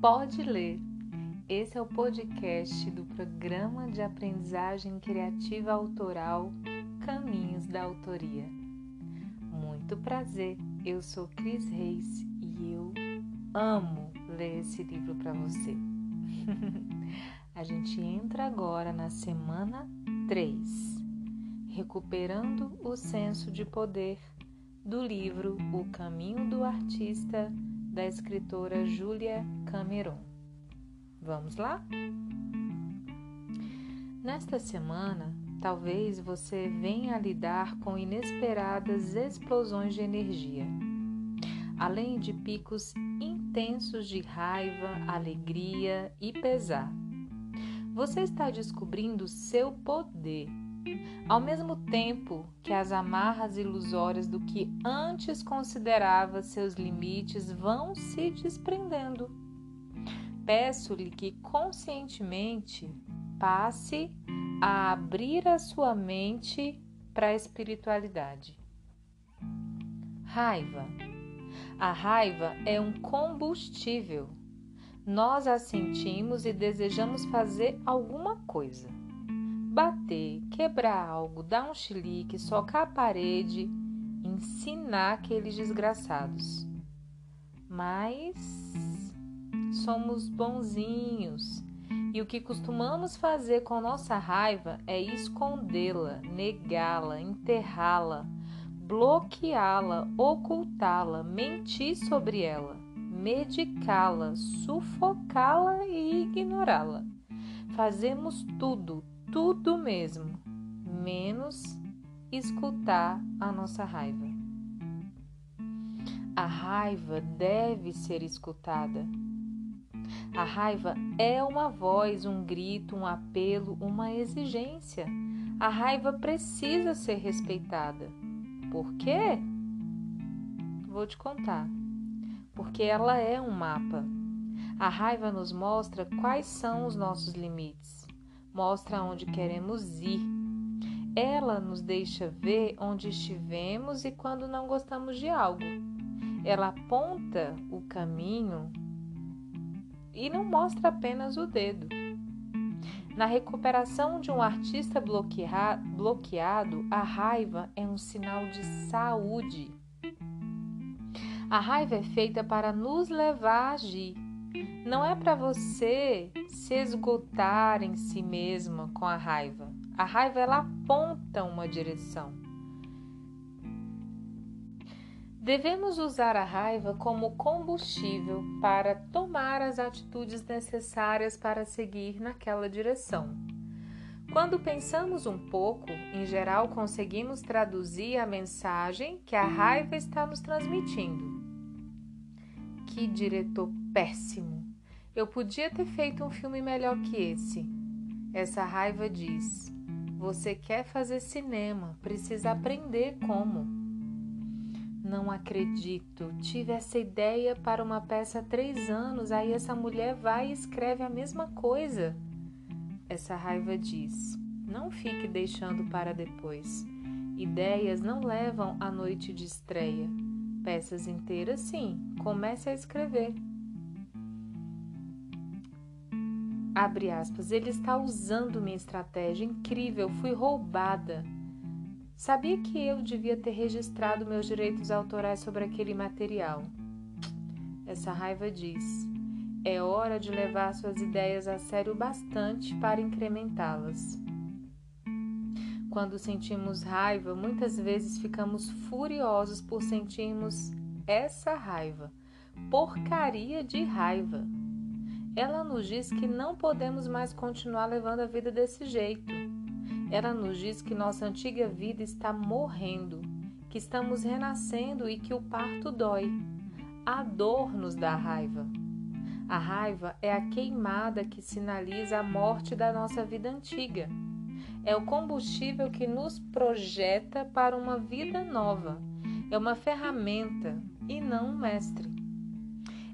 Pode Ler. Esse é o podcast do Programa de Aprendizagem Criativa Autoral Caminhos da Autoria. Muito prazer, eu sou Cris Reis e eu amo ler esse livro para você. A gente entra agora na semana 3, recuperando o senso de poder do livro O Caminho do Artista da escritora Júlia Cameron. Vamos lá? Nesta semana, talvez você venha a lidar com inesperadas explosões de energia, além de picos intensos de raiva, alegria e pesar. Você está descobrindo seu poder ao mesmo tempo que as amarras ilusórias do que antes considerava seus limites vão se desprendendo. Peço-lhe que conscientemente passe a abrir a sua mente para a espiritualidade. Raiva. A raiva é um combustível. Nós a sentimos e desejamos fazer alguma coisa bater, quebrar algo, dar um chilique, socar a parede, ensinar aqueles desgraçados. Mas somos bonzinhos e o que costumamos fazer com nossa raiva é escondê-la, negá-la, enterrá-la, bloqueá-la, ocultá-la, mentir sobre ela, medicá-la, sufocá-la e ignorá-la. Fazemos tudo, tudo mesmo, menos escutar a nossa raiva. A raiva deve ser escutada. A raiva é uma voz, um grito, um apelo, uma exigência. A raiva precisa ser respeitada. Por quê? Vou te contar. Porque ela é um mapa. A raiva nos mostra quais são os nossos limites mostra onde queremos ir. Ela nos deixa ver onde estivemos e quando não gostamos de algo. Ela aponta o caminho e não mostra apenas o dedo. Na recuperação de um artista bloqueado, a raiva é um sinal de saúde. A raiva é feita para nos levar a agir não é para você se esgotar em si mesma com a raiva. A raiva ela aponta uma direção. Devemos usar a raiva como combustível para tomar as atitudes necessárias para seguir naquela direção. Quando pensamos um pouco, em geral conseguimos traduzir a mensagem que a raiva está nos transmitindo. Que diretor péssimo! Eu podia ter feito um filme melhor que esse. Essa raiva diz: Você quer fazer cinema, precisa aprender como. Não acredito. Tive essa ideia para uma peça há três anos, aí essa mulher vai e escreve a mesma coisa. Essa raiva diz: Não fique deixando para depois. Ideias não levam à noite de estreia. Peças inteiras, sim. Comece a escrever. Abre aspas, ele está usando minha estratégia incrível, fui roubada. Sabia que eu devia ter registrado meus direitos autorais sobre aquele material. Essa raiva diz: é hora de levar suas ideias a sério bastante para incrementá-las. Quando sentimos raiva, muitas vezes ficamos furiosos por sentirmos essa raiva, porcaria de raiva ela nos diz que não podemos mais continuar levando a vida desse jeito. Ela nos diz que nossa antiga vida está morrendo, que estamos renascendo e que o parto dói. A dor nos dá raiva. A raiva é a queimada que sinaliza a morte da nossa vida antiga. É o combustível que nos projeta para uma vida nova. É uma ferramenta e não um mestre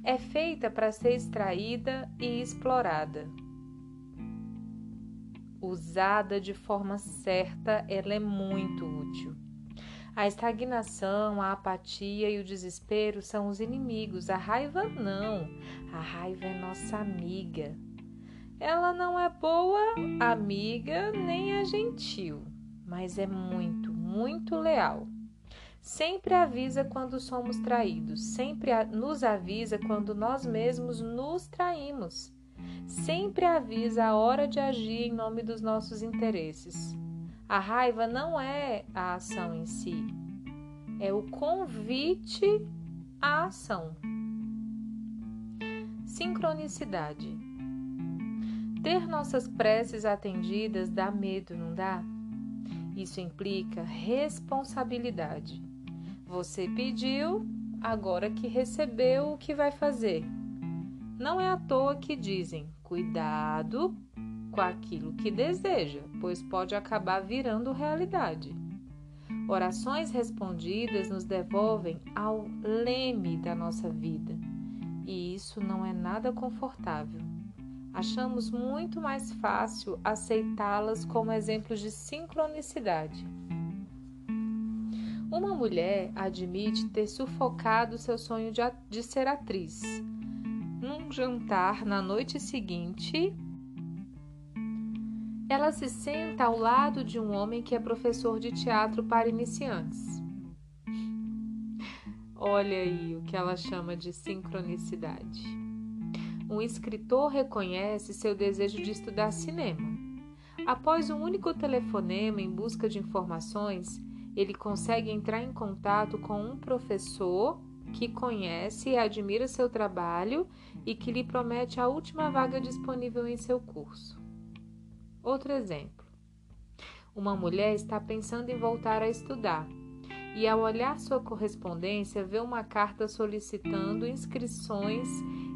é feita para ser extraída e explorada. Usada de forma certa, ela é muito útil. A estagnação, a apatia e o desespero são os inimigos, a raiva não. A raiva é nossa amiga. Ela não é boa amiga nem é gentil, mas é muito, muito leal. Sempre avisa quando somos traídos, sempre nos avisa quando nós mesmos nos traímos. Sempre avisa a hora de agir em nome dos nossos interesses. A raiva não é a ação em si, é o convite à ação. Sincronicidade. Ter nossas preces atendidas dá medo, não dá? Isso implica responsabilidade. Você pediu, agora que recebeu, o que vai fazer? Não é à toa que dizem: cuidado com aquilo que deseja, pois pode acabar virando realidade. Orações respondidas nos devolvem ao leme da nossa vida, e isso não é nada confortável. Achamos muito mais fácil aceitá-las como exemplos de sincronicidade. Uma mulher admite ter sufocado seu sonho de, ser atriz. Num jantar na noite seguinte, ela se senta ao lado de um homem que é professor de teatro para iniciantes. Olha aí o que ela chama de sincronicidade. Um escritor reconhece seu desejo de estudar cinema. Após um único telefonema em busca de informações, ele consegue entrar em contato com um professor que conhece e admira seu trabalho e que lhe promete a última vaga disponível em seu curso. Outro exemplo. Uma mulher está pensando em voltar a estudar e, ao olhar sua correspondência, vê uma carta solicitando inscrições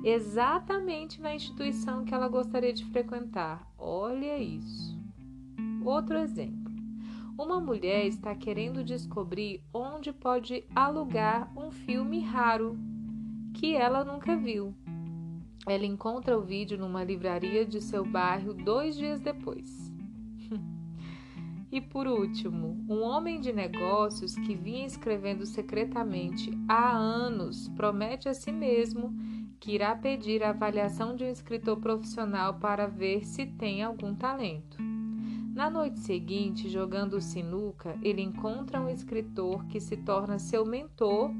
exatamente na instituição que ela gostaria de frequentar. Olha isso. Outro exemplo. Uma mulher está querendo descobrir onde pode alugar um filme raro que ela nunca viu ela encontra o vídeo numa livraria de seu bairro dois dias depois. e por último, um homem de negócios que vinha escrevendo secretamente há anos promete a si mesmo que irá pedir a avaliação de um escritor profissional para ver se tem algum talento. Na noite seguinte, jogando sinuca, ele encontra um escritor que se torna seu mentor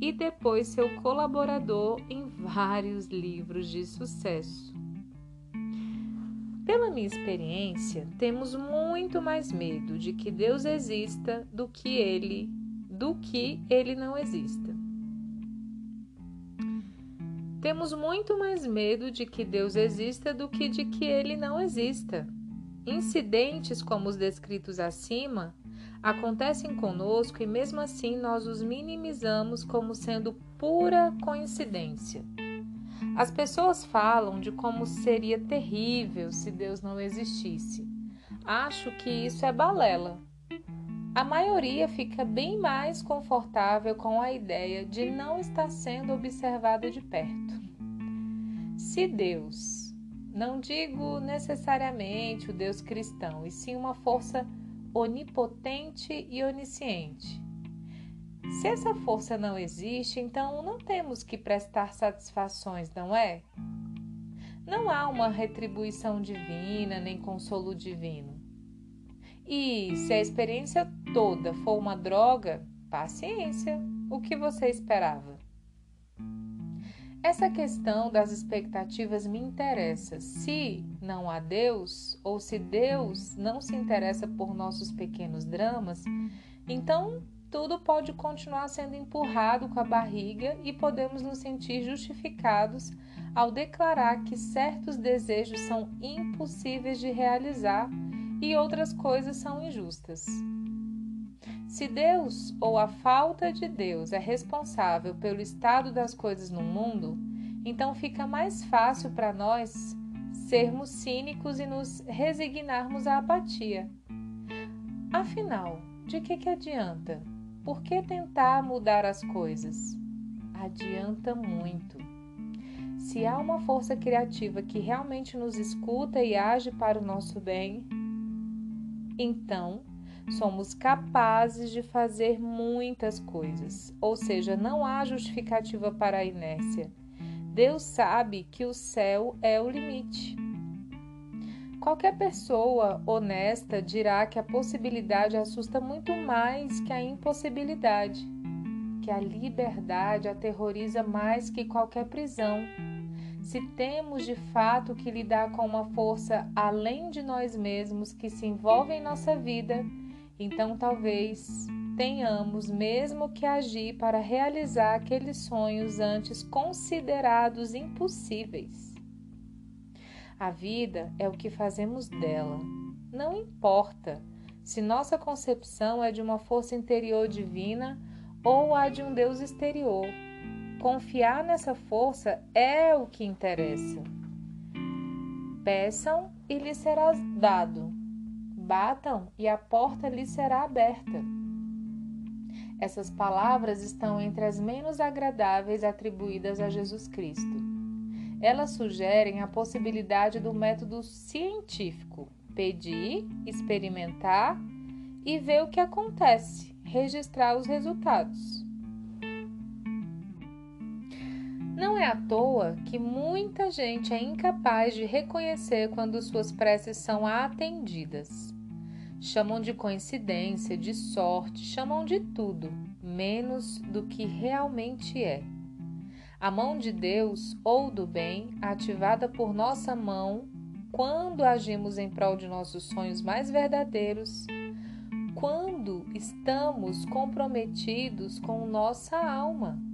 e depois seu colaborador em vários livros de sucesso. Pela minha experiência, temos muito mais medo de que Deus exista do que ele, do que ele não exista. Temos muito mais medo de que Deus exista do que de que ele não exista. Incidentes como os descritos acima acontecem conosco e mesmo assim nós os minimizamos como sendo pura coincidência. As pessoas falam de como seria terrível se Deus não existisse. Acho que isso é balela. A maioria fica bem mais confortável com a ideia de não estar sendo observada de perto. Se Deus, não digo necessariamente o Deus cristão, e sim uma força onipotente e onisciente. Se essa força não existe, então não temos que prestar satisfações, não é? Não há uma retribuição divina nem consolo divino. E se a experiência toda for uma droga, paciência, o que você esperava? Essa questão das expectativas me interessa. Se não há Deus, ou se Deus não se interessa por nossos pequenos dramas, então tudo pode continuar sendo empurrado com a barriga e podemos nos sentir justificados ao declarar que certos desejos são impossíveis de realizar e outras coisas são injustas. Se Deus ou a falta de Deus é responsável pelo estado das coisas no mundo, então fica mais fácil para nós sermos cínicos e nos resignarmos à apatia. Afinal, de que, que adianta? Por que tentar mudar as coisas? Adianta muito. Se há uma força criativa que realmente nos escuta e age para o nosso bem, então somos capazes de fazer muitas coisas, ou seja, não há justificativa para a inércia. Deus sabe que o céu é o limite. Qualquer pessoa honesta dirá que a possibilidade assusta muito mais que a impossibilidade, que a liberdade aterroriza mais que qualquer prisão. Se temos de fato que lidar com uma força além de nós mesmos que se envolve em nossa vida, então talvez tenhamos mesmo que agir para realizar aqueles sonhos antes considerados impossíveis. A vida é o que fazemos dela. Não importa se nossa concepção é de uma força interior divina ou a de um Deus exterior. Confiar nessa força é o que interessa. Peçam e lhes será dado. Batam e a porta lhes será aberta. Essas palavras estão entre as menos agradáveis atribuídas a Jesus Cristo. Elas sugerem a possibilidade do método científico: pedir, experimentar e ver o que acontece, registrar os resultados. É à toa que muita gente é incapaz de reconhecer quando suas preces são atendidas. Chamam de coincidência, de sorte, chamam de tudo, menos do que realmente é. A mão de Deus ou do bem, ativada por nossa mão, quando agimos em prol de nossos sonhos mais verdadeiros, quando estamos comprometidos com nossa alma.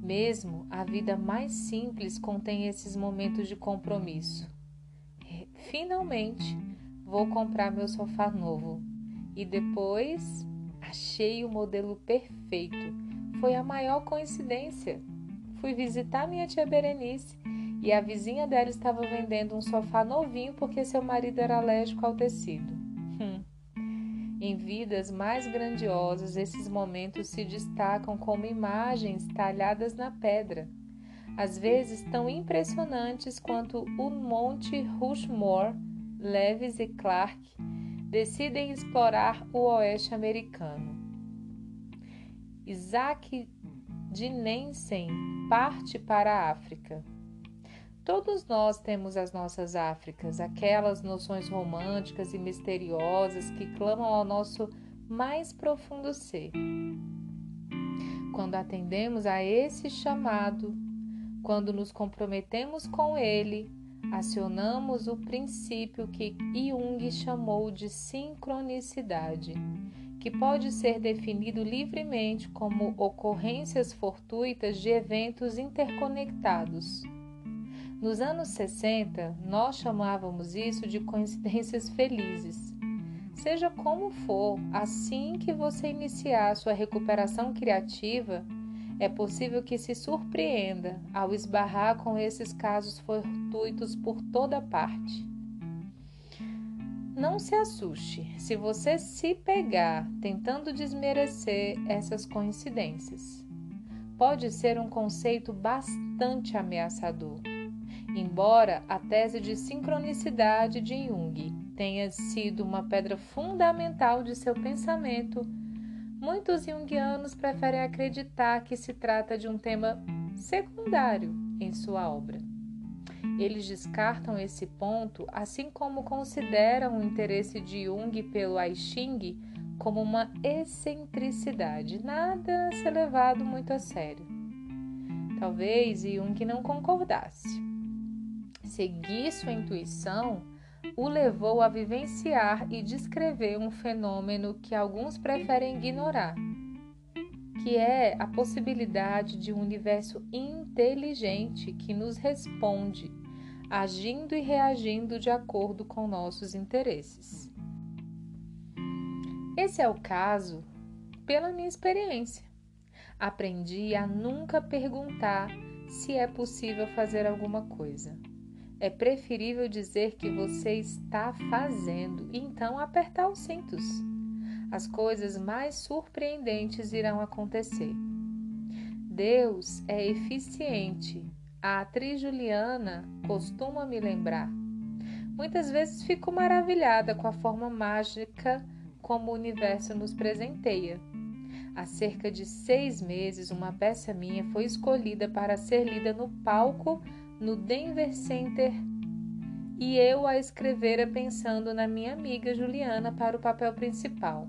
Mesmo a vida mais simples contém esses momentos de compromisso. Finalmente, vou comprar meu sofá novo. E depois, achei o modelo perfeito. Foi a maior coincidência fui visitar minha tia Berenice e a vizinha dela estava vendendo um sofá novinho porque seu marido era alérgico ao tecido. Hum. Em vidas mais grandiosas, esses momentos se destacam como imagens talhadas na pedra, às vezes tão impressionantes quanto o Monte Rushmore, Lewis e Clark decidem explorar o oeste americano. Isaac de Nansen parte para a África. Todos nós temos as nossas Áfricas, aquelas noções românticas e misteriosas que clamam ao nosso mais profundo ser. Quando atendemos a esse chamado, quando nos comprometemos com ele, acionamos o princípio que Jung chamou de sincronicidade que pode ser definido livremente como ocorrências fortuitas de eventos interconectados. Nos anos 60, nós chamávamos isso de coincidências felizes. Seja como for, assim que você iniciar sua recuperação criativa, é possível que se surpreenda ao esbarrar com esses casos fortuitos por toda parte. Não se assuste se você se pegar tentando desmerecer essas coincidências. Pode ser um conceito bastante ameaçador. Embora a tese de sincronicidade de Jung tenha sido uma pedra fundamental de seu pensamento, muitos junguianos preferem acreditar que se trata de um tema secundário em sua obra. Eles descartam esse ponto, assim como consideram o interesse de Jung pelo I Ching como uma excentricidade, nada a ser levado muito a sério. Talvez Jung não concordasse. Seguir sua intuição o levou a vivenciar e descrever um fenômeno que alguns preferem ignorar, que é a possibilidade de um universo inteligente que nos responde, agindo e reagindo de acordo com nossos interesses. Esse é o caso pela minha experiência. Aprendi a nunca perguntar se é possível fazer alguma coisa. É preferível dizer que você está fazendo e então apertar os cintos as coisas mais surpreendentes irão acontecer. Deus é eficiente. A atriz Juliana costuma me lembrar. Muitas vezes fico maravilhada com a forma mágica como o universo nos presenteia. Há cerca de seis meses, uma peça minha foi escolhida para ser lida no palco no Denver Center e eu a escrevera pensando na minha amiga Juliana para o papel principal.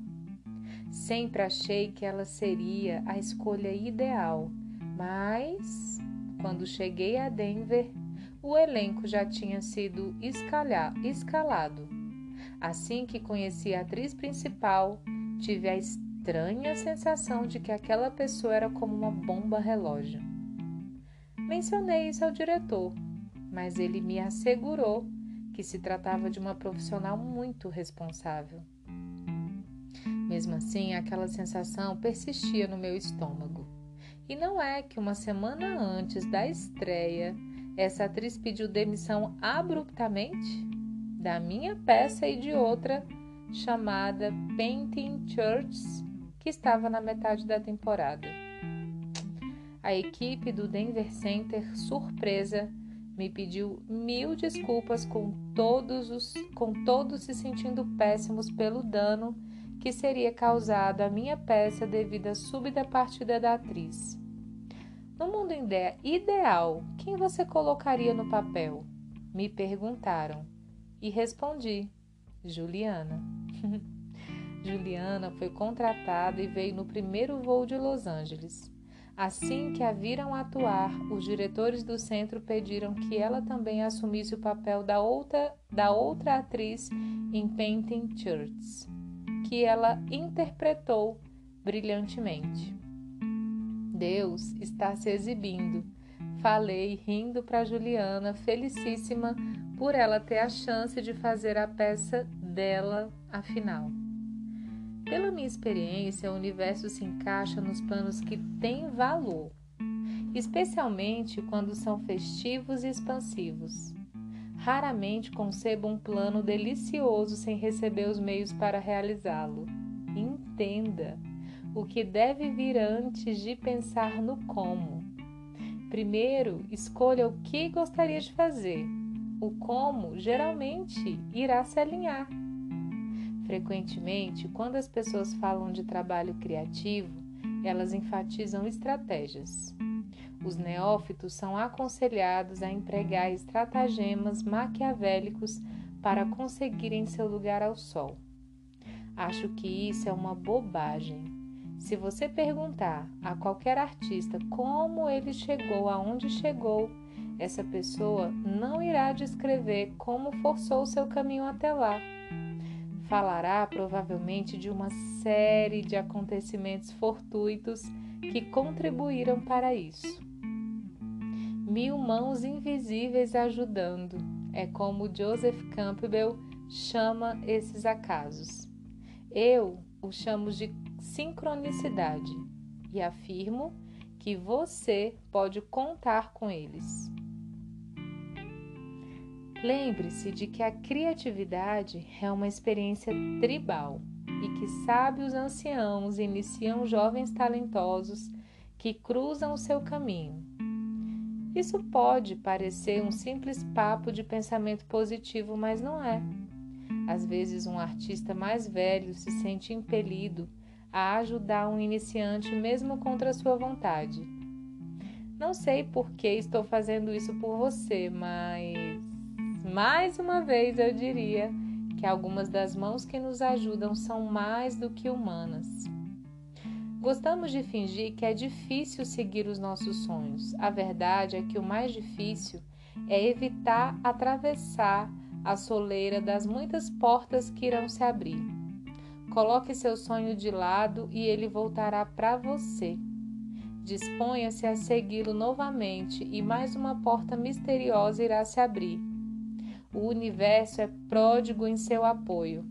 Sempre achei que ela seria a escolha ideal, mas quando cheguei a Denver, o elenco já tinha sido escalado. Assim que conheci a atriz principal, tive a estranha sensação de que aquela pessoa era como uma bomba relógio. Mencionei isso ao diretor, mas ele me assegurou que se tratava de uma profissional muito responsável. Mesmo assim, aquela sensação persistia no meu estômago. E não é que uma semana antes da estreia, essa atriz pediu demissão abruptamente da minha peça e de outra chamada Painting Churches, que estava na metade da temporada. A equipe do Denver Center, surpresa, me pediu mil desculpas com todos os com todos se sentindo péssimos pelo dano que seria causado à minha peça devido à súbita partida da atriz. No mundo ideal, quem você colocaria no papel? Me perguntaram e respondi: Juliana. Juliana foi contratada e veio no primeiro voo de Los Angeles. Assim que a viram atuar, os diretores do centro pediram que ela também assumisse o papel da outra, da outra atriz em Painting Churches que ela interpretou brilhantemente. Deus está se exibindo. Falei rindo para Juliana, felicíssima por ela ter a chance de fazer a peça dela afinal. Pela minha experiência, o universo se encaixa nos planos que têm valor, especialmente quando são festivos e expansivos. Raramente concebo um plano delicioso sem receber os meios para realizá-lo. Entenda o que deve vir antes de pensar no como. Primeiro, escolha o que gostaria de fazer. O como geralmente irá se alinhar. Frequentemente, quando as pessoas falam de trabalho criativo, elas enfatizam estratégias. Os neófitos são aconselhados a empregar estratagemas maquiavélicos para conseguirem seu lugar ao sol. Acho que isso é uma bobagem. Se você perguntar a qualquer artista como ele chegou aonde chegou, essa pessoa não irá descrever como forçou seu caminho até lá. Falará provavelmente de uma série de acontecimentos fortuitos que contribuíram para isso mil mãos invisíveis ajudando. É como Joseph Campbell chama esses acasos. Eu o chamo de sincronicidade e afirmo que você pode contar com eles. Lembre-se de que a criatividade é uma experiência tribal e que sábios anciãos iniciam jovens talentosos que cruzam o seu caminho isso pode parecer um simples papo de pensamento positivo, mas não é. Às vezes, um artista mais velho se sente impelido a ajudar um iniciante mesmo contra sua vontade. Não sei por que estou fazendo isso por você, mas mais uma vez eu diria que algumas das mãos que nos ajudam são mais do que humanas. Gostamos de fingir que é difícil seguir os nossos sonhos. A verdade é que o mais difícil é evitar atravessar a soleira das muitas portas que irão se abrir. Coloque seu sonho de lado e ele voltará para você. Disponha-se a segui-lo novamente e mais uma porta misteriosa irá se abrir. O universo é pródigo em seu apoio.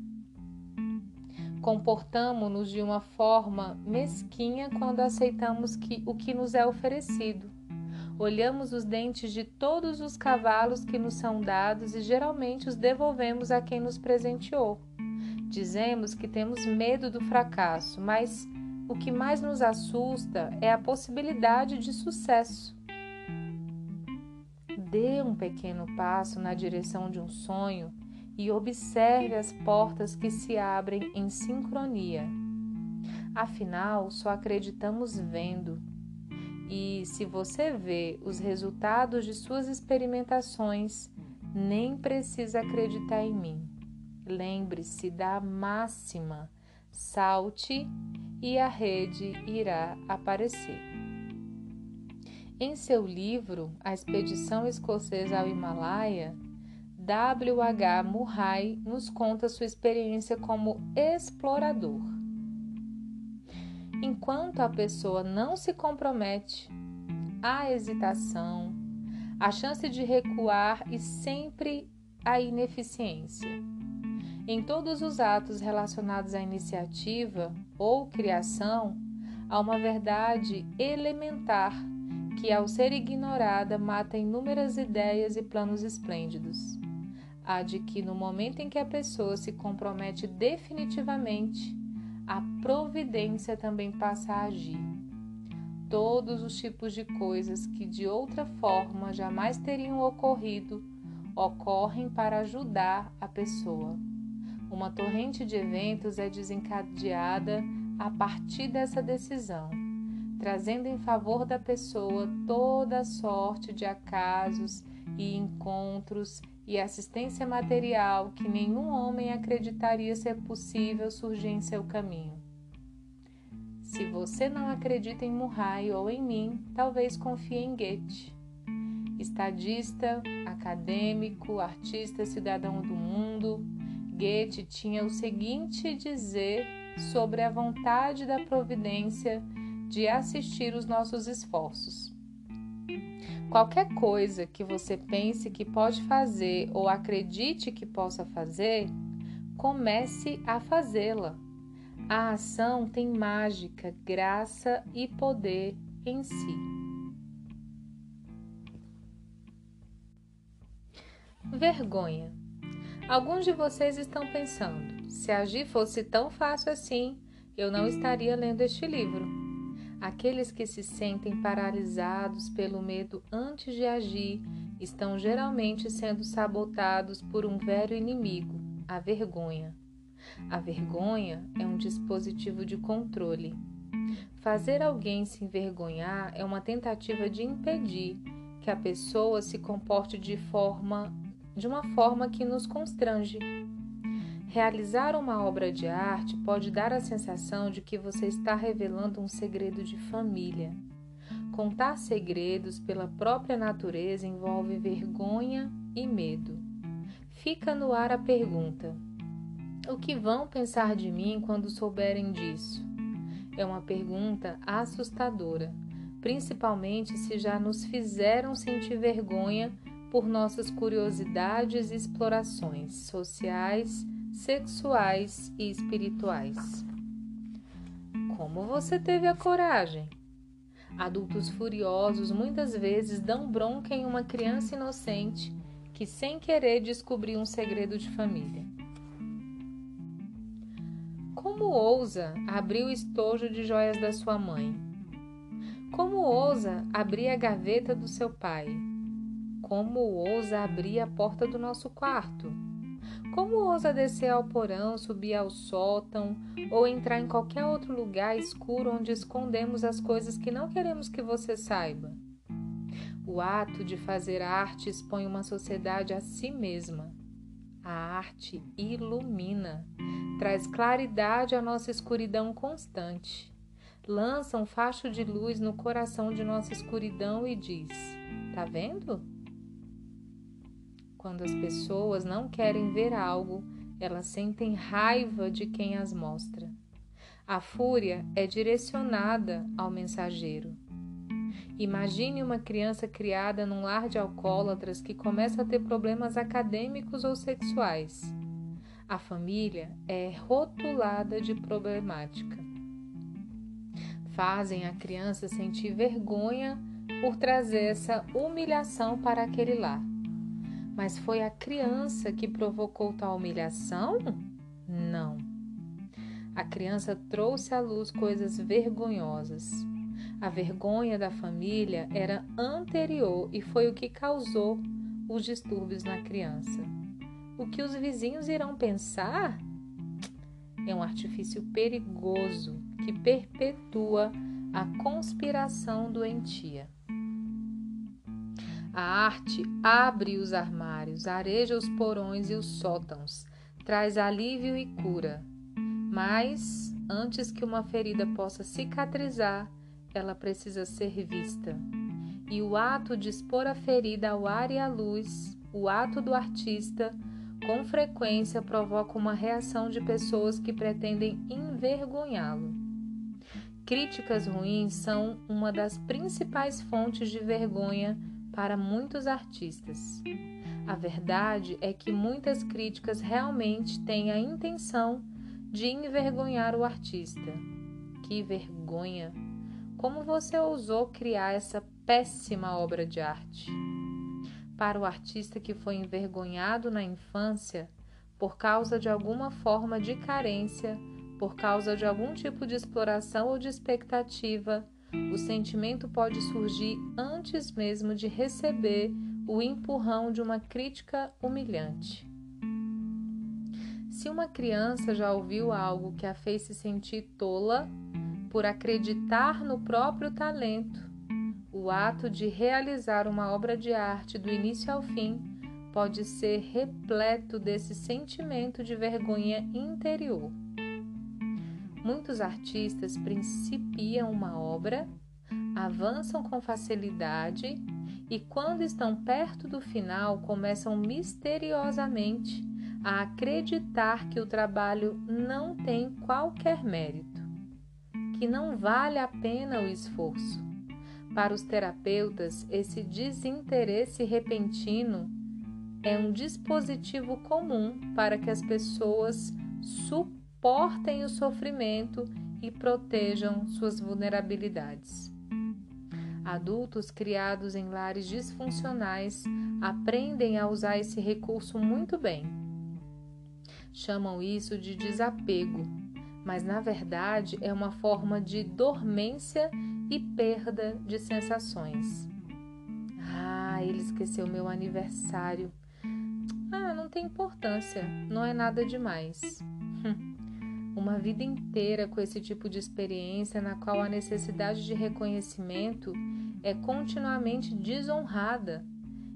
Comportamos-nos de uma forma mesquinha quando aceitamos que, o que nos é oferecido. Olhamos os dentes de todos os cavalos que nos são dados e geralmente os devolvemos a quem nos presenteou. Dizemos que temos medo do fracasso, mas o que mais nos assusta é a possibilidade de sucesso. Dê um pequeno passo na direção de um sonho e observe as portas que se abrem em sincronia. Afinal, só acreditamos vendo. E se você vê os resultados de suas experimentações, nem precisa acreditar em mim. Lembre-se da máxima: salte e a rede irá aparecer. Em seu livro A Expedição Escocesa ao Himalaia, W. H. Murray nos conta sua experiência como explorador. Enquanto a pessoa não se compromete, há hesitação, a chance de recuar e sempre a ineficiência. Em todos os atos relacionados à iniciativa ou criação, há uma verdade elementar que, ao ser ignorada, mata inúmeras ideias e planos esplêndidos. A de que, no momento em que a pessoa se compromete definitivamente, a providência também passa a agir. Todos os tipos de coisas que de outra forma jamais teriam ocorrido ocorrem para ajudar a pessoa. Uma torrente de eventos é desencadeada a partir dessa decisão, trazendo em favor da pessoa toda sorte de acasos e encontros e assistência material que nenhum homem acreditaria ser possível surgir em seu caminho. Se você não acredita em Murray ou em mim, talvez confie em Goethe. Estadista, acadêmico, artista, cidadão do mundo, Goethe tinha o seguinte dizer sobre a vontade da providência de assistir os nossos esforços. Qualquer coisa que você pense que pode fazer ou acredite que possa fazer, comece a fazê-la. A ação tem mágica, graça e poder em si. Vergonha. Alguns de vocês estão pensando: se agir fosse tão fácil assim, eu não estaria lendo este livro. Aqueles que se sentem paralisados pelo medo antes de agir estão geralmente sendo sabotados por um velho inimigo, a vergonha. A vergonha é um dispositivo de controle. Fazer alguém se envergonhar é uma tentativa de impedir que a pessoa se comporte de forma de uma forma que nos constrange. Realizar uma obra de arte pode dar a sensação de que você está revelando um segredo de família. Contar segredos pela própria natureza envolve vergonha e medo. Fica no ar a pergunta: O que vão pensar de mim quando souberem disso? É uma pergunta assustadora, principalmente se já nos fizeram sentir vergonha por nossas curiosidades e explorações sociais sexuais e espirituais. Como você teve a coragem? Adultos furiosos muitas vezes dão bronca em uma criança inocente que, sem querer, descobriu um segredo de família. Como ousa abrir o estojo de joias da sua mãe? Como ousa abrir a gaveta do seu pai? Como ousa abrir a porta do nosso quarto? Como ousa descer ao porão, subir ao sótão ou entrar em qualquer outro lugar escuro onde escondemos as coisas que não queremos que você saiba? O ato de fazer arte expõe uma sociedade a si mesma. A arte ilumina, traz claridade à nossa escuridão constante, lança um facho de luz no coração de nossa escuridão e diz: Tá vendo? Quando as pessoas não querem ver algo, elas sentem raiva de quem as mostra. A fúria é direcionada ao mensageiro. Imagine uma criança criada num lar de alcoólatras que começa a ter problemas acadêmicos ou sexuais. A família é rotulada de problemática. Fazem a criança sentir vergonha por trazer essa humilhação para aquele lar. Mas foi a criança que provocou tal humilhação? Não. A criança trouxe à luz coisas vergonhosas. A vergonha da família era anterior e foi o que causou os distúrbios na criança. O que os vizinhos irão pensar? É um artifício perigoso que perpetua a conspiração doentia. A arte abre os armários, areja os porões e os sótãos, traz alívio e cura. Mas, antes que uma ferida possa cicatrizar, ela precisa ser vista. E o ato de expor a ferida ao ar e à luz, o ato do artista, com frequência provoca uma reação de pessoas que pretendem envergonhá-lo. Críticas ruins são uma das principais fontes de vergonha para muitos artistas. A verdade é que muitas críticas realmente têm a intenção de envergonhar o artista. Que vergonha! Como você ousou criar essa péssima obra de arte? Para o artista que foi envergonhado na infância por causa de alguma forma de carência, por causa de algum tipo de exploração ou de expectativa, o sentimento pode surgir antes mesmo de receber o empurrão de uma crítica humilhante. Se uma criança já ouviu algo que a fez se sentir tola por acreditar no próprio talento, o ato de realizar uma obra de arte do início ao fim pode ser repleto desse sentimento de vergonha interior. Muitos artistas principiam uma obra, avançam com facilidade e, quando estão perto do final, começam misteriosamente a acreditar que o trabalho não tem qualquer mérito, que não vale a pena o esforço. Para os terapeutas, esse desinteresse repentino é um dispositivo comum para que as pessoas suportem suportem o sofrimento e protejam suas vulnerabilidades. Adultos criados em lares disfuncionais aprendem a usar esse recurso muito bem. Chamam isso de desapego, mas na verdade é uma forma de dormência e perda de sensações. Ah, ele esqueceu meu aniversário. Ah, não tem importância, não é nada demais. Uma vida inteira com esse tipo de experiência na qual a necessidade de reconhecimento é continuamente desonrada.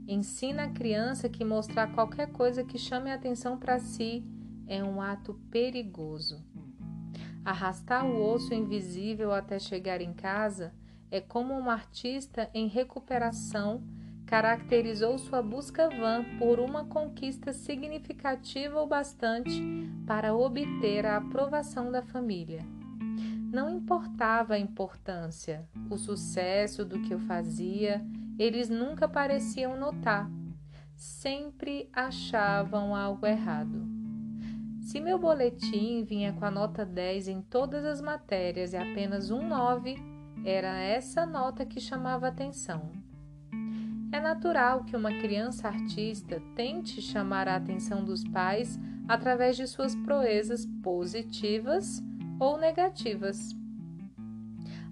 Ensina a criança que mostrar qualquer coisa que chame a atenção para si é um ato perigoso. Arrastar o osso invisível até chegar em casa é como um artista em recuperação caracterizou sua busca vã por uma conquista significativa o bastante para obter a aprovação da família. Não importava a importância, o sucesso do que eu fazia, eles nunca pareciam notar. Sempre achavam algo errado. Se meu boletim vinha com a nota 10 em todas as matérias e apenas um 9, era essa nota que chamava atenção. É natural que uma criança artista tente chamar a atenção dos pais através de suas proezas positivas ou negativas.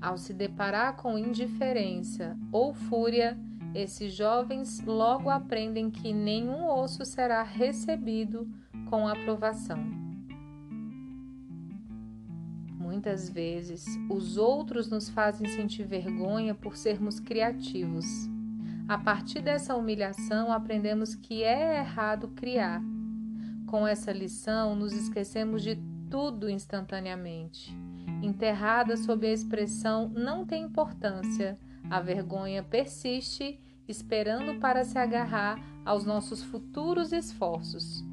Ao se deparar com indiferença ou fúria, esses jovens logo aprendem que nenhum osso será recebido com aprovação. Muitas vezes, os outros nos fazem sentir vergonha por sermos criativos. A partir dessa humilhação, aprendemos que é errado criar. Com essa lição, nos esquecemos de tudo instantaneamente. Enterrada sob a expressão não tem importância, a vergonha persiste, esperando para se agarrar aos nossos futuros esforços.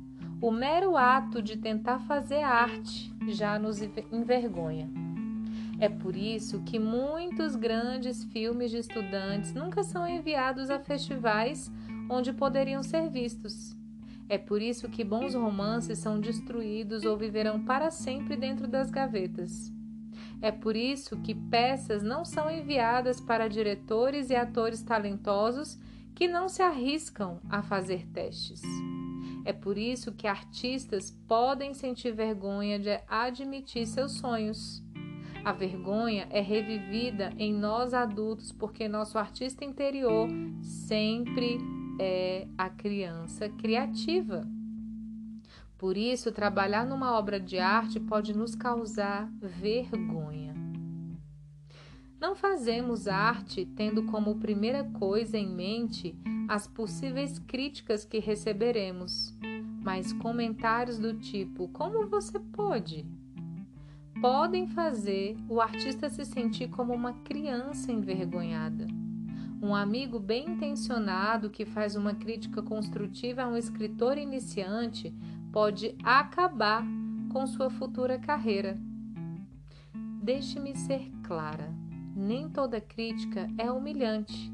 O mero ato de tentar fazer arte já nos envergonha. É por isso que muitos grandes filmes de estudantes nunca são enviados a festivais onde poderiam ser vistos. É por isso que bons romances são destruídos ou viverão para sempre dentro das gavetas. É por isso que peças não são enviadas para diretores e atores talentosos que não se arriscam a fazer testes. É por isso que artistas podem sentir vergonha de admitir seus sonhos. A vergonha é revivida em nós adultos porque nosso artista interior sempre é a criança criativa. Por isso, trabalhar numa obra de arte pode nos causar vergonha. Não fazemos arte tendo como primeira coisa em mente as possíveis críticas que receberemos, mas comentários do tipo: Como você pode? Podem fazer o artista se sentir como uma criança envergonhada. Um amigo bem intencionado que faz uma crítica construtiva a um escritor iniciante pode acabar com sua futura carreira. Deixe-me ser clara: nem toda crítica é humilhante.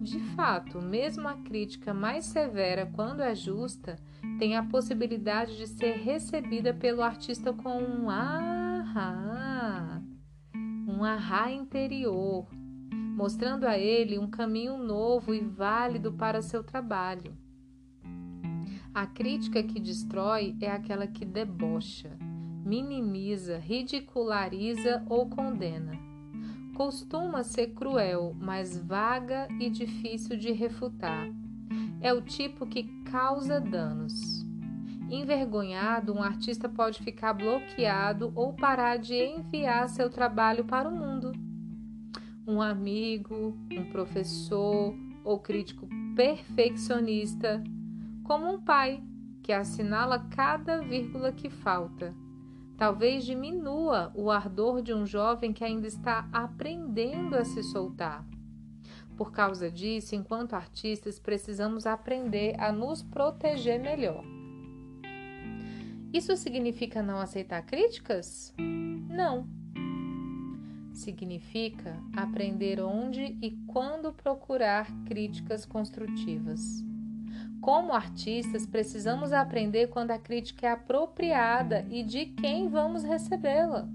De fato, mesmo a crítica mais severa, quando é justa, tem a possibilidade de ser recebida pelo artista com um ahá, um ahá interior, mostrando a ele um caminho novo e válido para seu trabalho. A crítica que destrói é aquela que debocha, minimiza, ridiculariza ou condena. Costuma ser cruel, mas vaga e difícil de refutar. É o tipo que causa danos. Envergonhado, um artista pode ficar bloqueado ou parar de enviar seu trabalho para o mundo. Um amigo, um professor ou crítico perfeccionista como um pai que assinala cada vírgula que falta. Talvez diminua o ardor de um jovem que ainda está aprendendo a se soltar. Por causa disso, enquanto artistas, precisamos aprender a nos proteger melhor. Isso significa não aceitar críticas? Não. Significa aprender onde e quando procurar críticas construtivas. Como artistas, precisamos aprender quando a crítica é apropriada e de quem vamos recebê-la.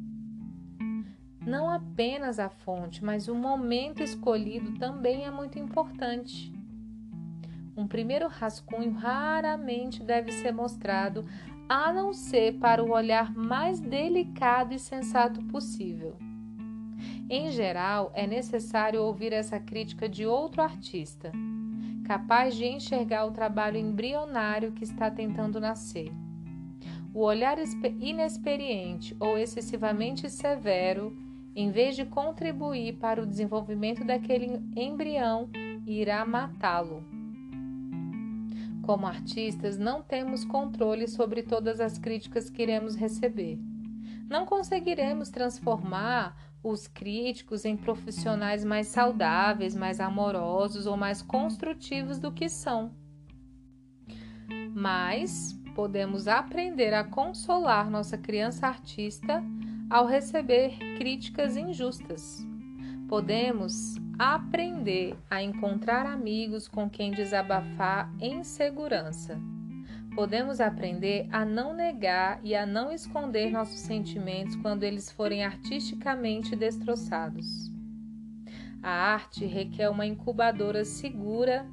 Não apenas a fonte, mas o momento escolhido também é muito importante. Um primeiro rascunho raramente deve ser mostrado, a não ser para o olhar mais delicado e sensato possível. Em geral, é necessário ouvir essa crítica de outro artista capaz de enxergar o trabalho embrionário que está tentando nascer. O olhar inexperiente ou excessivamente severo, em vez de contribuir para o desenvolvimento daquele embrião, irá matá-lo. Como artistas, não temos controle sobre todas as críticas que iremos receber. Não conseguiremos transformar os críticos em profissionais mais saudáveis, mais amorosos ou mais construtivos do que são. Mas podemos aprender a consolar nossa criança artista ao receber críticas injustas. Podemos aprender a encontrar amigos com quem desabafar em segurança podemos aprender a não negar e a não esconder nossos sentimentos quando eles forem artisticamente destroçados. A arte requer uma incubadora segura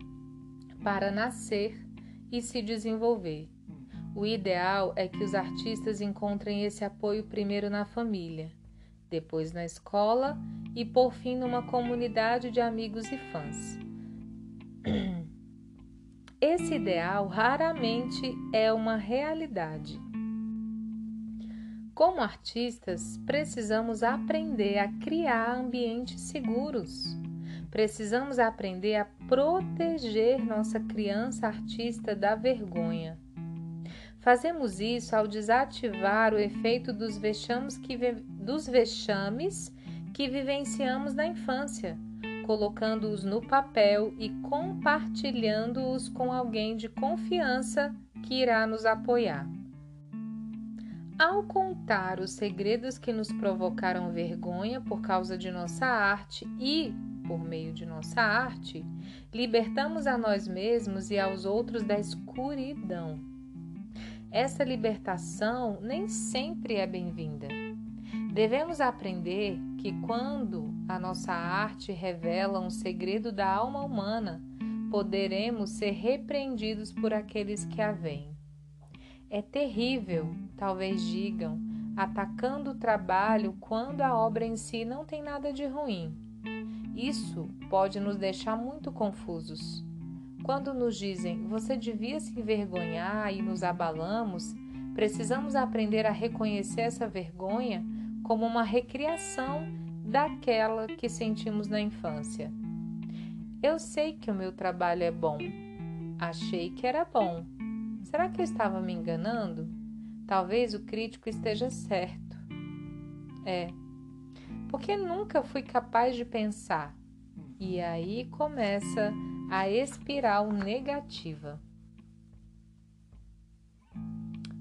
para nascer e se desenvolver. O ideal é que os artistas encontrem esse apoio primeiro na família, depois na escola e por fim numa comunidade de amigos e fãs. Esse ideal raramente é uma realidade. Como artistas, precisamos aprender a criar ambientes seguros. Precisamos aprender a proteger nossa criança artista da vergonha. Fazemos isso ao desativar o efeito dos vexames que, dos vexames que vivenciamos na infância colocando-os no papel e compartilhando-os com alguém de confiança que irá nos apoiar. Ao contar os segredos que nos provocaram vergonha por causa de nossa arte e, por meio de nossa arte, libertamos a nós mesmos e aos outros da escuridão. Essa libertação nem sempre é bem-vinda. Devemos aprender que quando a nossa arte revela um segredo da alma humana, poderemos ser repreendidos por aqueles que a veem. É terrível, talvez digam, atacando o trabalho quando a obra em si não tem nada de ruim. Isso pode nos deixar muito confusos. Quando nos dizem você devia se envergonhar e nos abalamos, precisamos aprender a reconhecer essa vergonha como uma recriação daquela que sentimos na infância. Eu sei que o meu trabalho é bom. Achei que era bom. Será que eu estava me enganando? Talvez o crítico esteja certo. É, porque nunca fui capaz de pensar. E aí começa a espiral negativa.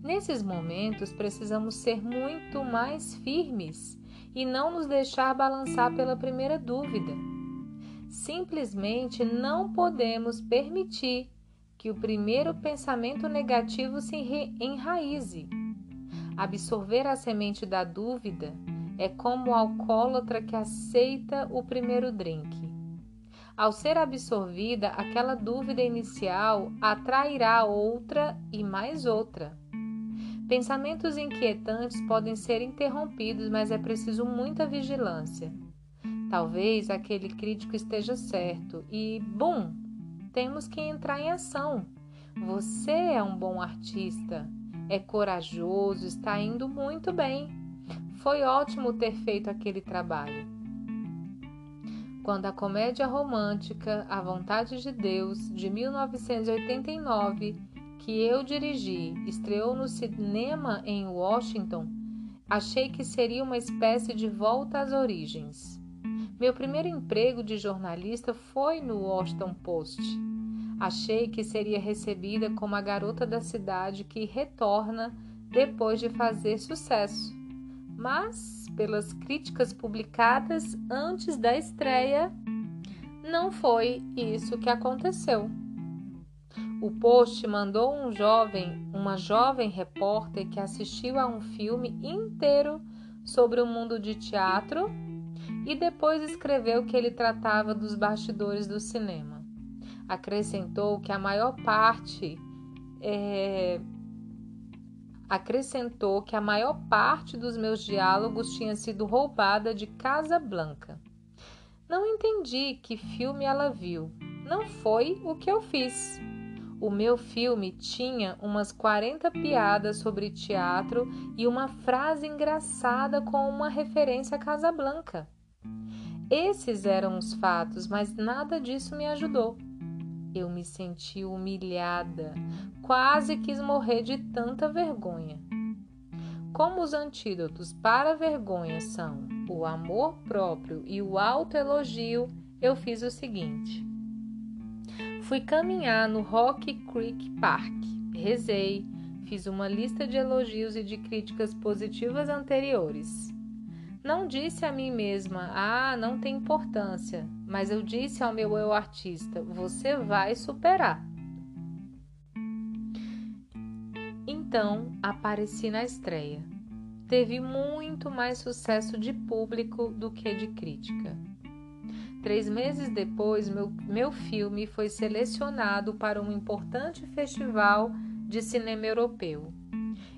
Nesses momentos, precisamos ser muito mais firmes e não nos deixar balançar pela primeira dúvida. Simplesmente não podemos permitir que o primeiro pensamento negativo se enraize. Absorver a semente da dúvida é como o alcoólatra que aceita o primeiro drink. Ao ser absorvida, aquela dúvida inicial atrairá outra e mais outra. Pensamentos inquietantes podem ser interrompidos, mas é preciso muita vigilância. Talvez aquele crítico esteja certo e, bum, temos que entrar em ação. Você é um bom artista, é corajoso, está indo muito bem. Foi ótimo ter feito aquele trabalho. Quando a comédia romântica A Vontade de Deus, de 1989, que eu dirigi estreou no cinema em Washington, achei que seria uma espécie de volta às origens. Meu primeiro emprego de jornalista foi no Washington Post. Achei que seria recebida como a garota da cidade que retorna depois de fazer sucesso. Mas, pelas críticas publicadas antes da estreia, não foi isso que aconteceu. O Post mandou um jovem, uma jovem repórter que assistiu a um filme inteiro sobre o mundo de teatro e depois escreveu que ele tratava dos bastidores do cinema. Acrescentou que a maior parte é, acrescentou que a maior parte dos meus diálogos tinha sido roubada de Casa Blanca. Não entendi que filme ela viu. Não foi o que eu fiz. O meu filme tinha umas 40 piadas sobre teatro e uma frase engraçada com uma referência a Casablanca. Esses eram os fatos, mas nada disso me ajudou. Eu me senti humilhada, quase quis morrer de tanta vergonha. Como os antídotos para a vergonha são o amor próprio e o autoelogio, eu fiz o seguinte: Fui caminhar no Rock Creek Park, rezei, fiz uma lista de elogios e de críticas positivas anteriores. Não disse a mim mesma, ah, não tem importância, mas eu disse ao meu eu artista, você vai superar. Então apareci na estreia. Teve muito mais sucesso de público do que de crítica. Três meses depois, meu, meu filme foi selecionado para um importante festival de cinema europeu.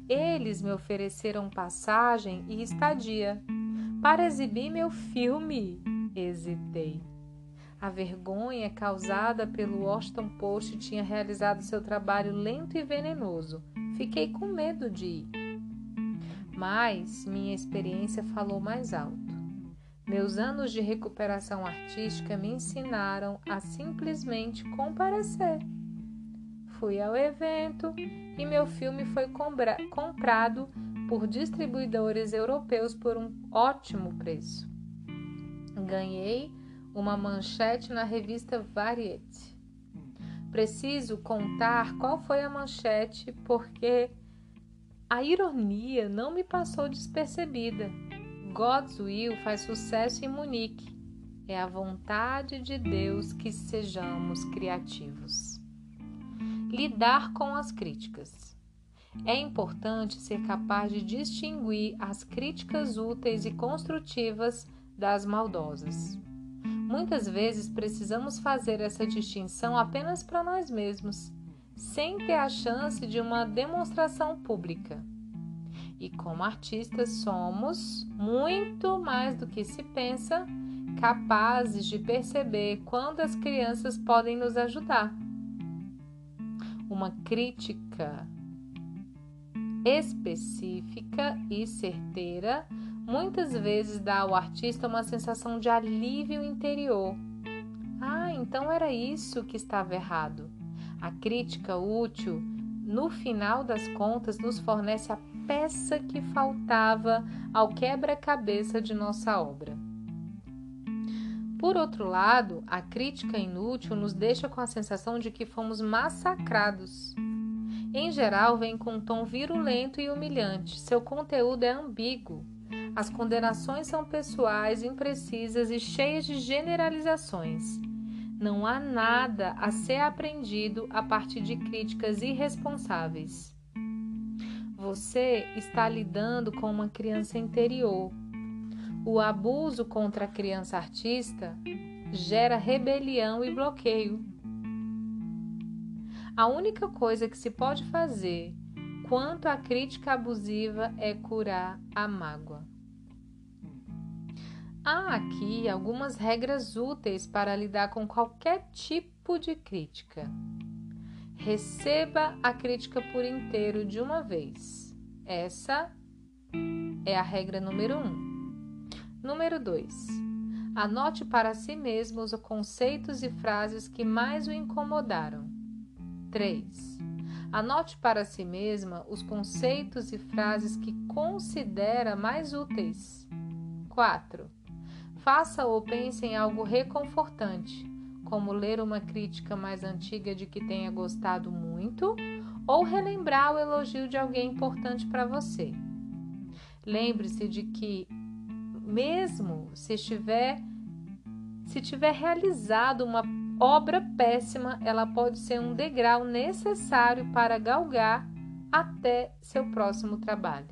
Eles me ofereceram passagem e estadia. Para exibir meu filme, hesitei. A vergonha causada pelo Washington Post tinha realizado seu trabalho lento e venenoso. Fiquei com medo de ir. Mas minha experiência falou mais alto. Meus anos de recuperação artística me ensinaram a simplesmente comparecer. Fui ao evento e meu filme foi comprado por distribuidores europeus por um ótimo preço. Ganhei uma manchete na revista Variety. Preciso contar qual foi a manchete porque a ironia não me passou despercebida. God's Will faz sucesso em Munique. É a vontade de Deus que sejamos criativos. Lidar com as críticas. É importante ser capaz de distinguir as críticas úteis e construtivas das maldosas. Muitas vezes precisamos fazer essa distinção apenas para nós mesmos, sem ter a chance de uma demonstração pública. E como artistas somos, muito mais do que se pensa, capazes de perceber quando as crianças podem nos ajudar. Uma crítica específica e certeira muitas vezes dá ao artista uma sensação de alívio interior. Ah, então era isso que estava errado. A crítica útil, no final das contas, nos fornece a peça que faltava ao quebra-cabeça de nossa obra. Por outro lado, a crítica inútil nos deixa com a sensação de que fomos massacrados. Em geral, vem com um tom virulento e humilhante. Seu conteúdo é ambíguo. As condenações são pessoais, imprecisas e cheias de generalizações. Não há nada a ser aprendido a partir de críticas irresponsáveis. Você está lidando com uma criança interior. O abuso contra a criança artista gera rebelião e bloqueio. A única coisa que se pode fazer quanto à crítica abusiva é curar a mágoa. Há aqui algumas regras úteis para lidar com qualquer tipo de crítica. Receba a crítica por inteiro de uma vez. Essa é a regra número 1. Um. Número 2. Anote para si mesmo os conceitos e frases que mais o incomodaram. 3. Anote para si mesma os conceitos e frases que considera mais úteis. 4. Faça ou pense em algo reconfortante, como ler uma crítica mais antiga de que tenha gostado muito ou relembrar o elogio de alguém importante para você. Lembre-se de que, mesmo se estiver se tiver realizado uma obra péssima, ela pode ser um degrau necessário para galgar até seu próximo trabalho.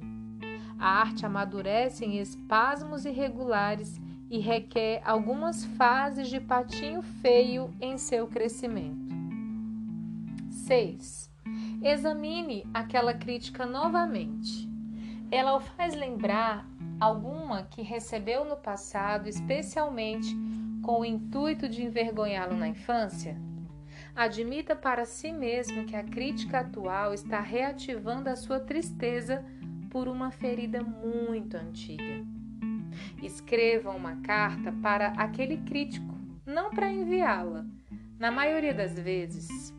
A arte amadurece em espasmos irregulares e requer algumas fases de patinho feio em seu crescimento. 6. Examine aquela crítica novamente. Ela o faz lembrar alguma que recebeu no passado, especialmente com o intuito de envergonhá-lo na infância? Admita para si mesmo que a crítica atual está reativando a sua tristeza por uma ferida muito antiga. Escreva uma carta para aquele crítico, não para enviá-la. Na maioria das vezes,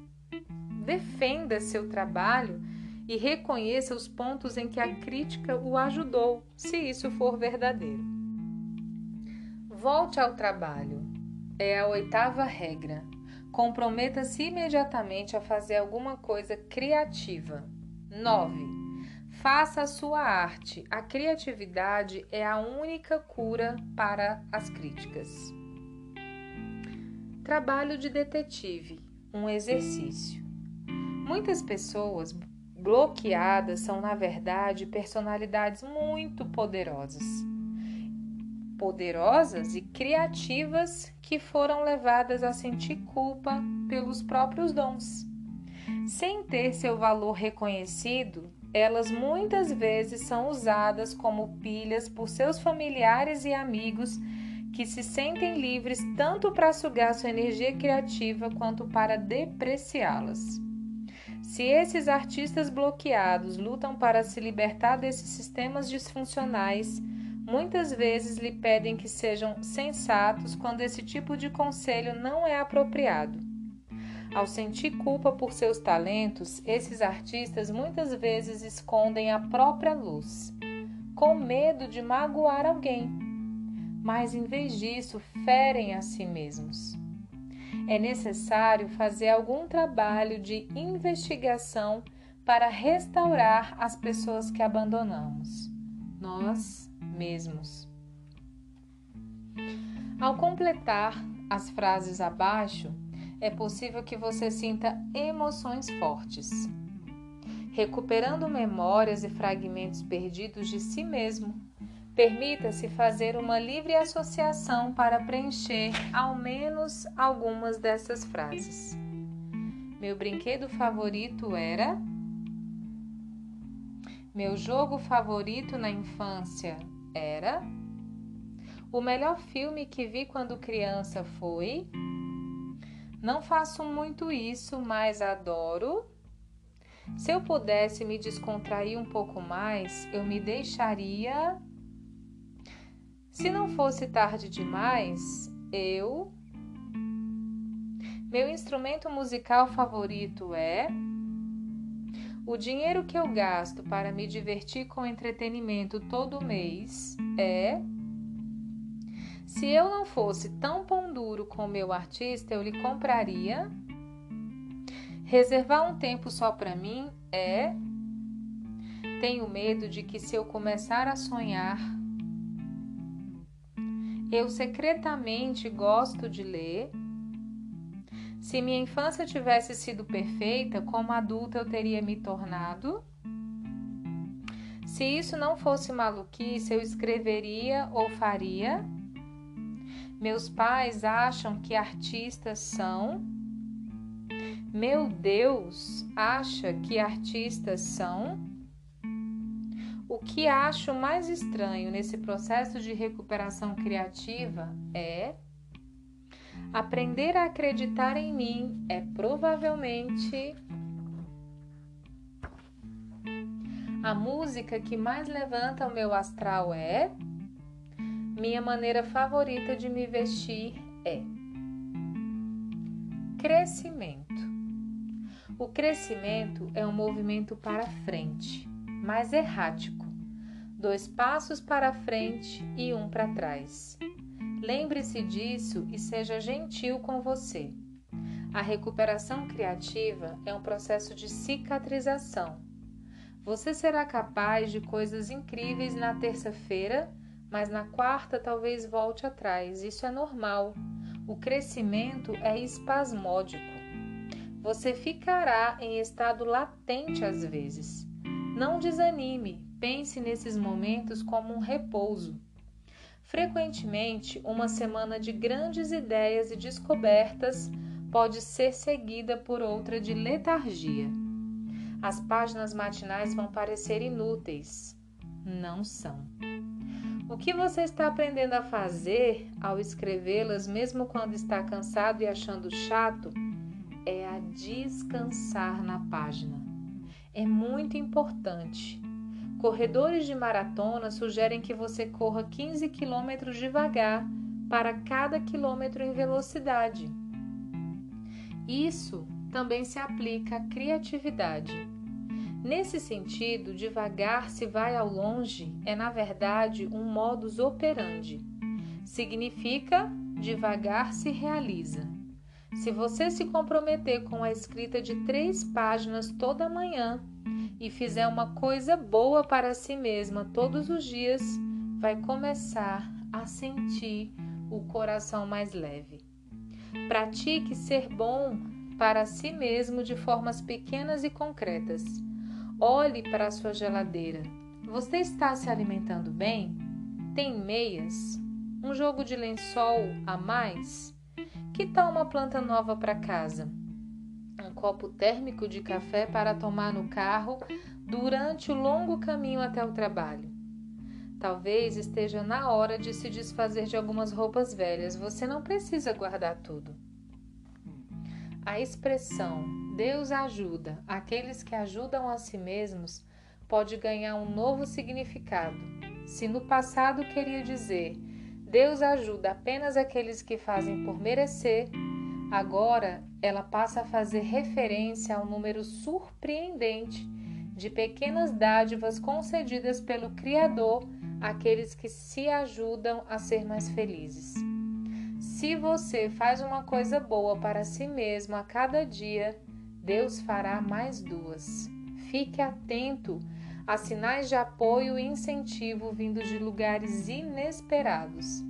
defenda seu trabalho e reconheça os pontos em que a crítica o ajudou, se isso for verdadeiro. Volte ao trabalho. É a oitava regra. Comprometa-se imediatamente a fazer alguma coisa criativa. 9. Faça a sua arte. A criatividade é a única cura para as críticas. Trabalho de detetive um exercício. Muitas pessoas bloqueadas são, na verdade, personalidades muito poderosas. Poderosas e criativas que foram levadas a sentir culpa pelos próprios dons. Sem ter seu valor reconhecido, elas muitas vezes são usadas como pilhas por seus familiares e amigos que se sentem livres tanto para sugar sua energia criativa quanto para depreciá-las. Se esses artistas bloqueados lutam para se libertar desses sistemas disfuncionais, muitas vezes lhe pedem que sejam sensatos quando esse tipo de conselho não é apropriado. Ao sentir culpa por seus talentos, esses artistas muitas vezes escondem a própria luz, com medo de magoar alguém, mas em vez disso ferem a si mesmos. É necessário fazer algum trabalho de investigação para restaurar as pessoas que abandonamos, nós mesmos. Ao completar as frases abaixo, é possível que você sinta emoções fortes, recuperando memórias e fragmentos perdidos de si mesmo. Permita-se fazer uma livre associação para preencher ao menos algumas dessas frases. Meu brinquedo favorito era. Meu jogo favorito na infância era. O melhor filme que vi quando criança foi. Não faço muito isso, mas adoro. Se eu pudesse me descontrair um pouco mais, eu me deixaria. Se não fosse tarde demais, eu. Meu instrumento musical favorito é. O dinheiro que eu gasto para me divertir com entretenimento todo mês é. Se eu não fosse tão pão duro com meu artista, eu lhe compraria. Reservar um tempo só para mim é. Tenho medo de que, se eu começar a sonhar, eu secretamente gosto de ler. Se minha infância tivesse sido perfeita, como adulta eu teria me tornado. Se isso não fosse maluquice, eu escreveria ou faria. Meus pais acham que artistas são. Meu Deus acha que artistas são? O que acho mais estranho nesse processo de recuperação criativa é aprender a acreditar em mim é provavelmente a música que mais levanta o meu astral é minha maneira favorita de me vestir é crescimento. O crescimento é um movimento para frente, mas errático. Dois passos para frente e um para trás. Lembre-se disso e seja gentil com você. A recuperação criativa é um processo de cicatrização. Você será capaz de coisas incríveis na terça-feira, mas na quarta talvez volte atrás. Isso é normal. O crescimento é espasmódico. Você ficará em estado latente às vezes. Não desanime, pense nesses momentos como um repouso. Frequentemente, uma semana de grandes ideias e descobertas pode ser seguida por outra de letargia. As páginas matinais vão parecer inúteis. Não são. O que você está aprendendo a fazer ao escrevê-las, mesmo quando está cansado e achando chato, é a descansar na página. É muito importante. Corredores de maratona sugerem que você corra 15 quilômetros devagar para cada quilômetro em velocidade. Isso também se aplica à criatividade. Nesse sentido, devagar se vai ao longe é, na verdade, um modus operandi. Significa devagar se realiza. Se você se comprometer com a escrita de três páginas toda manhã e fizer uma coisa boa para si mesma todos os dias, vai começar a sentir o coração mais leve. Pratique ser bom para si mesmo de formas pequenas e concretas. Olhe para a sua geladeira. Você está se alimentando bem? Tem meias? Um jogo de lençol a mais? Que tal uma planta nova para casa? Um copo térmico de café para tomar no carro durante o longo caminho até o trabalho. Talvez esteja na hora de se desfazer de algumas roupas velhas. Você não precisa guardar tudo. A expressão Deus ajuda aqueles que ajudam a si mesmos pode ganhar um novo significado. Se no passado queria dizer Deus ajuda apenas aqueles que fazem por merecer, agora ela passa a fazer referência ao número surpreendente de pequenas dádivas concedidas pelo Criador àqueles que se ajudam a ser mais felizes. Se você faz uma coisa boa para si mesmo a cada dia, Deus fará mais duas. Fique atento a sinais de apoio e incentivo vindos de lugares inesperados.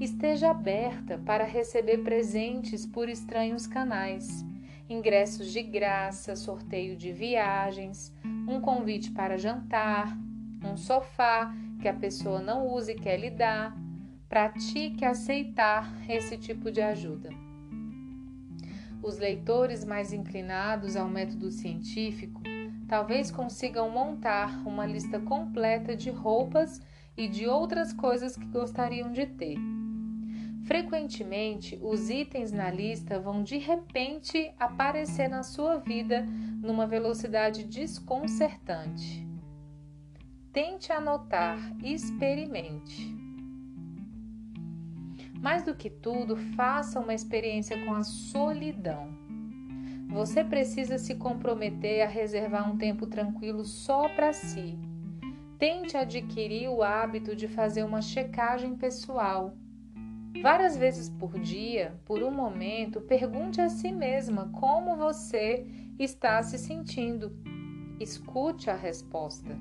Esteja aberta para receber presentes por estranhos canais, ingressos de graça, sorteio de viagens, um convite para jantar, um sofá que a pessoa não use e quer lhe dar. Pratique aceitar esse tipo de ajuda. Os leitores mais inclinados ao método científico talvez consigam montar uma lista completa de roupas e de outras coisas que gostariam de ter. Frequentemente, os itens na lista vão de repente aparecer na sua vida numa velocidade desconcertante. Tente anotar, experimente. Mais do que tudo, faça uma experiência com a solidão. Você precisa se comprometer a reservar um tempo tranquilo só para si. Tente adquirir o hábito de fazer uma checagem pessoal. Várias vezes por dia, por um momento, pergunte a si mesma como você está se sentindo. Escute a resposta.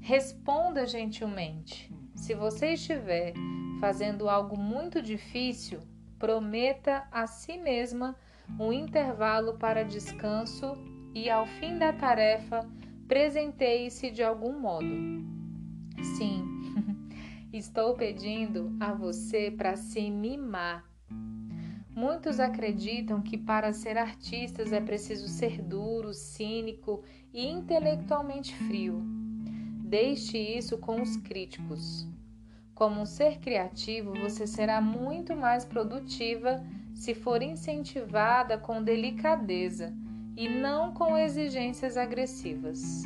Responda gentilmente. Se você estiver fazendo algo muito difícil, prometa a si mesma um intervalo para descanso e, ao fim da tarefa, presenteie-se de algum modo. Sim, estou pedindo a você para se mimar. Muitos acreditam que para ser artistas é preciso ser duro, cínico e intelectualmente frio. Deixe isso com os críticos. Como um ser criativo, você será muito mais produtiva se for incentivada com delicadeza e não com exigências agressivas.